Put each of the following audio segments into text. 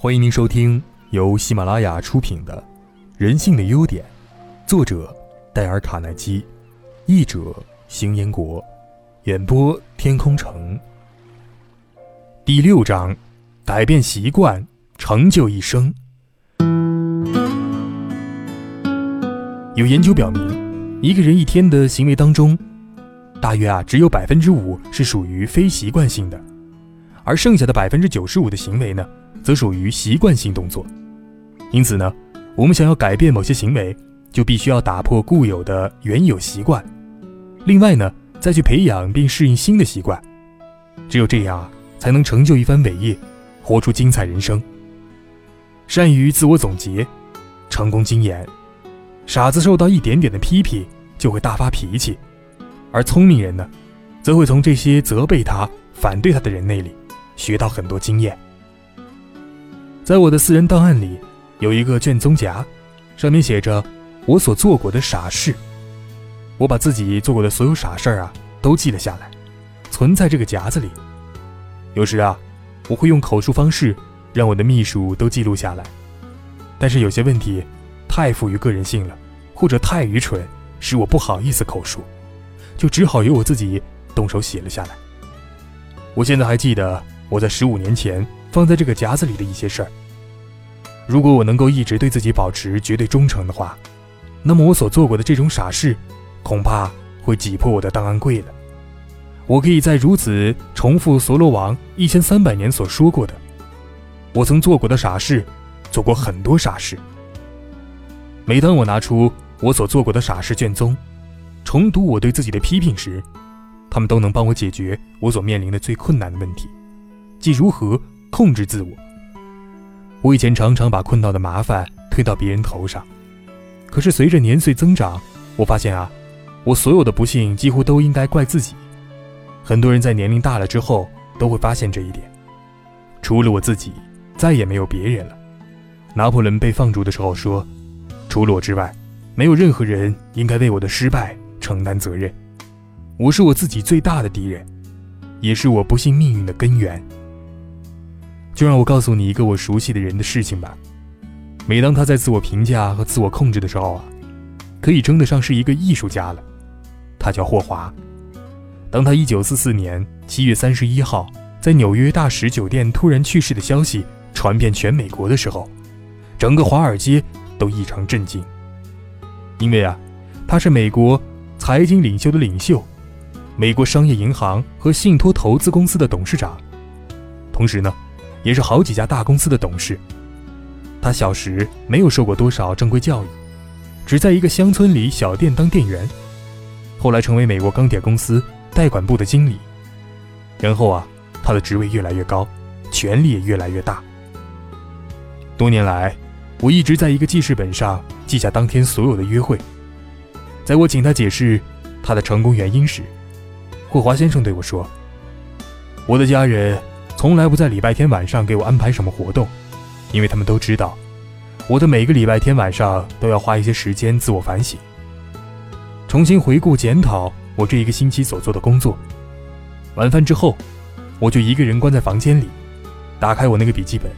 欢迎您收听由喜马拉雅出品的《人性的优点》，作者戴尔·卡耐基，译者邢彦国，演播天空城。第六章：改变习惯，成就一生。有研究表明，一个人一天的行为当中，大约啊只有百分之五是属于非习惯性的，而剩下的百分之九十五的行为呢？则属于习惯性动作，因此呢，我们想要改变某些行为，就必须要打破固有的原有习惯，另外呢，再去培养并适应新的习惯，只有这样啊，才能成就一番伟业，活出精彩人生。善于自我总结，成功经验，傻子受到一点点的批评就会大发脾气，而聪明人呢，则会从这些责备他、反对他的人那里学到很多经验。在我的私人档案里，有一个卷宗夹，上面写着我所做过的傻事。我把自己做过的所有傻事儿啊，都记了下来，存在这个夹子里。有时啊，我会用口述方式让我的秘书都记录下来，但是有些问题太富于个人性了，或者太愚蠢，使我不好意思口述，就只好由我自己动手写了下来。我现在还记得我在十五年前。放在这个夹子里的一些事儿。如果我能够一直对自己保持绝对忠诚的话，那么我所做过的这种傻事，恐怕会挤破我的档案柜了。我可以在如此重复所罗王一千三百年所说过的：我曾做过的傻事，做过很多傻事。每当我拿出我所做过的傻事卷宗，重读我对自己的批评时，他们都能帮我解决我所面临的最困难的问题，即如何。控制自我。我以前常常把困到的麻烦推到别人头上，可是随着年岁增长，我发现啊，我所有的不幸几乎都应该怪自己。很多人在年龄大了之后都会发现这一点，除了我自己，再也没有别人了。拿破仑被放逐的时候说：“除了我之外，没有任何人应该为我的失败承担责任。我是我自己最大的敌人，也是我不幸命运的根源。”就让我告诉你一个我熟悉的人的事情吧。每当他在自我评价和自我控制的时候啊，可以称得上是一个艺术家了。他叫霍华。当他1944年7月31号在纽约大使酒店突然去世的消息传遍全美国的时候，整个华尔街都异常震惊。因为啊，他是美国财经领袖的领袖，美国商业银行和信托投资公司的董事长，同时呢。也是好几家大公司的董事。他小时没有受过多少正规教育，只在一个乡村里小店当店员，后来成为美国钢铁公司代管部的经理。然后啊，他的职位越来越高，权力也越来越大。多年来，我一直在一个记事本上记下当天所有的约会。在我请他解释他的成功原因时，霍华先生对我说：“我的家人。”从来不在礼拜天晚上给我安排什么活动，因为他们都知道，我的每个礼拜天晚上都要花一些时间自我反省，重新回顾检讨我这一个星期所做的工作。晚饭之后，我就一个人关在房间里，打开我那个笔记本，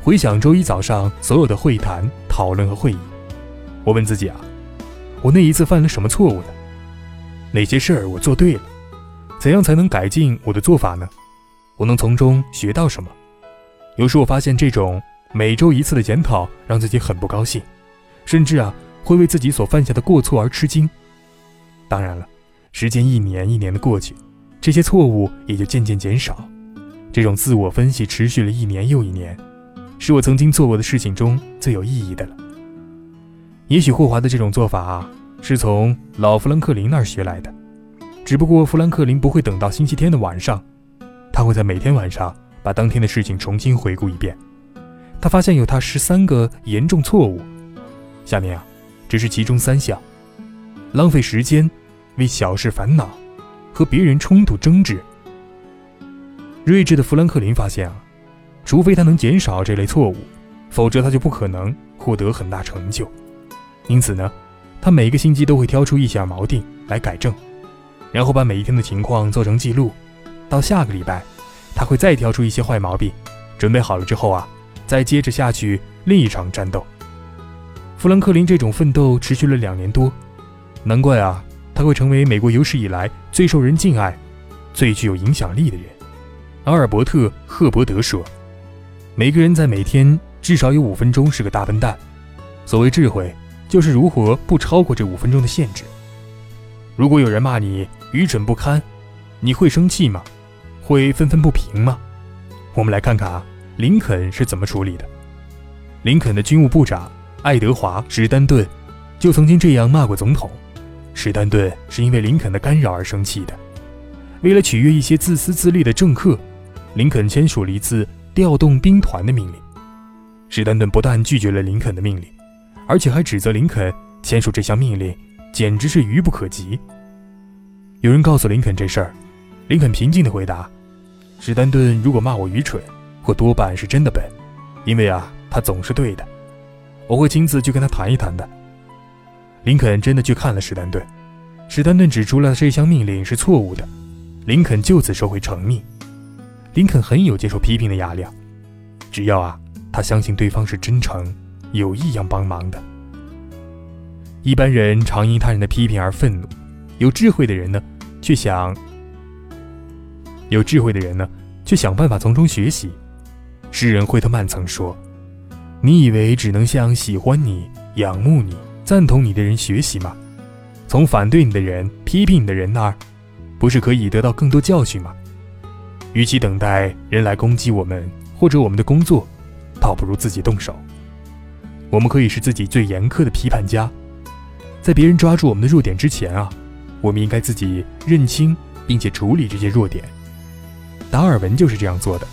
回想周一早上所有的会谈、讨论和会议。我问自己啊，我那一次犯了什么错误呢？哪些事儿我做对了？怎样才能改进我的做法呢？我能从中学到什么？有时我发现这种每周一次的检讨让自己很不高兴，甚至啊会为自己所犯下的过错而吃惊。当然了，时间一年一年的过去，这些错误也就渐渐减少。这种自我分析持续了一年又一年，是我曾经做过的事情中最有意义的了。也许霍华的这种做法啊，是从老富兰克林那儿学来的，只不过富兰克林不会等到星期天的晚上。会在每天晚上把当天的事情重新回顾一遍。他发现有他十三个严重错误，下面啊，只是其中三项：浪费时间、为小事烦恼、和别人冲突争执。睿智的富兰克林发现啊，除非他能减少这类错误，否则他就不可能获得很大成就。因此呢，他每个星期都会挑出一小毛病来改正，然后把每一天的情况做成记录。到下个礼拜，他会再挑出一些坏毛病，准备好了之后啊，再接着下去另一场战斗。富兰克林这种奋斗持续了两年多，难怪啊，他会成为美国有史以来最受人敬爱、最具有影响力的人。阿尔伯特·赫伯德说：“每个人在每天至少有五分钟是个大笨蛋。所谓智慧，就是如何不超过这五分钟的限制。如果有人骂你愚蠢不堪，你会生气吗？会愤愤不平吗？我们来看看啊。”林肯是怎么处理的？林肯的军务部长爱德华·史丹顿就曾经这样骂过总统。史丹顿是因为林肯的干扰而生气的。为了取悦一些自私自利的政客，林肯签署了一次调动兵团的命令。史丹顿不但拒绝了林肯的命令，而且还指责林肯签署这项命令简直是愚不可及。有人告诉林肯这事儿，林肯平静地回答：“史丹顿如果骂我愚蠢。”我多半是真的笨，因为啊，他总是对的。我会亲自去跟他谈一谈的。林肯真的去看了史丹顿，史丹顿指出了这项命令是错误的，林肯就此收回成命。林肯很有接受批评的雅量，只要啊，他相信对方是真诚、有意要帮忙的。一般人常因他人的批评而愤怒，有智慧的人呢，却想有智慧的人呢，却想办法从中学习。诗人惠特曼曾说：“你以为只能向喜欢你、仰慕你、赞同你的人学习吗？从反对你的人、批评你的人那儿，不是可以得到更多教训吗？与其等待人来攻击我们或者我们的工作，倒不如自己动手。我们可以是自己最严苛的批判家，在别人抓住我们的弱点之前啊，我们应该自己认清并且处理这些弱点。达尔文就是这样做的。”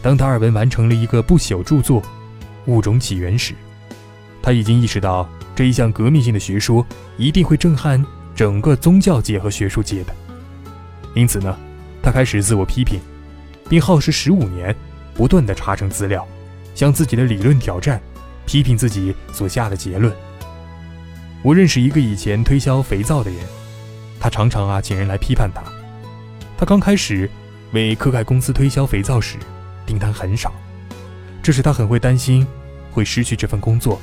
当达尔文完成了一个不朽著作《物种起源时》，他已经意识到这一项革命性的学说一定会震撼整个宗教界和学术界的。因此呢，他开始自我批评，并耗时十五年，不断地查证资料，向自己的理论挑战，批评自己所下的结论。我认识一个以前推销肥皂的人，他常常啊请人来批判他。他刚开始为科盖公司推销肥皂时，订单很少，这使他很会担心会失去这份工作。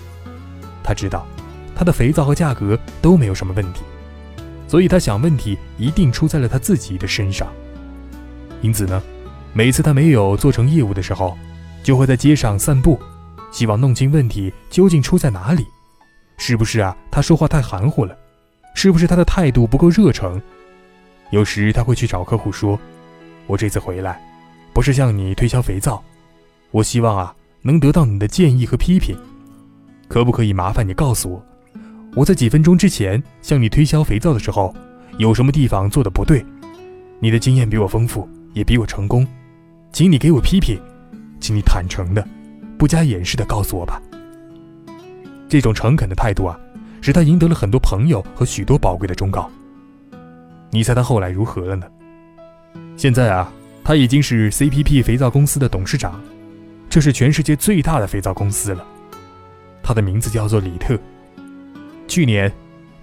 他知道他的肥皂和价格都没有什么问题，所以他想问题一定出在了他自己的身上。因此呢，每次他没有做成业务的时候，就会在街上散步，希望弄清问题究竟出在哪里。是不是啊？他说话太含糊了？是不是他的态度不够热诚？有时他会去找客户说：“我这次回来。”不是向你推销肥皂，我希望啊能得到你的建议和批评。可不可以麻烦你告诉我，我在几分钟之前向你推销肥皂的时候，有什么地方做的不对？你的经验比我丰富，也比我成功，请你给我批评，请你坦诚的、不加掩饰的告诉我吧。这种诚恳的态度啊，使他赢得了很多朋友和许多宝贵的忠告。你猜他后来如何了呢？现在啊。他已经是 CPP 肥皂公司的董事长，这是全世界最大的肥皂公司了。他的名字叫做李特。去年，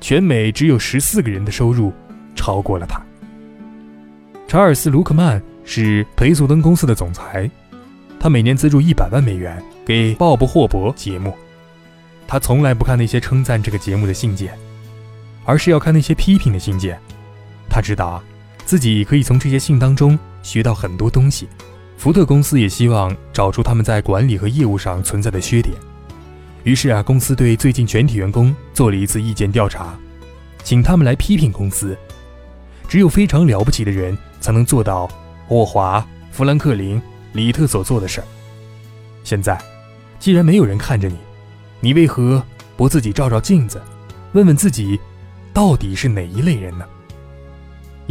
全美只有十四个人的收入超过了他。查尔斯·卢克曼是裴素登公司的总裁，他每年资助一百万美元给鲍勃·霍伯节目。他从来不看那些称赞这个节目的信件，而是要看那些批评的信件。他知道，自己可以从这些信当中。学到很多东西，福特公司也希望找出他们在管理和业务上存在的缺点。于是啊，公司对最近全体员工做了一次意见调查，请他们来批评公司。只有非常了不起的人才能做到霍华、富兰克林、李特所做的事儿。现在，既然没有人看着你，你为何不自己照照镜子，问问自己，到底是哪一类人呢？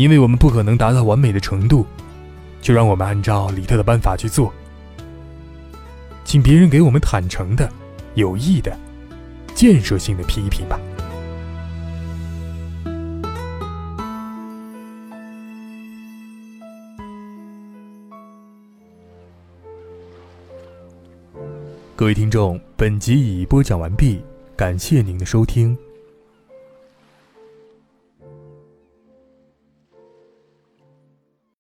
因为我们不可能达到完美的程度。就让我们按照李特的办法去做，请别人给我们坦诚的、有益的、建设性的批评吧。各位听众，本集已播讲完毕，感谢您的收听。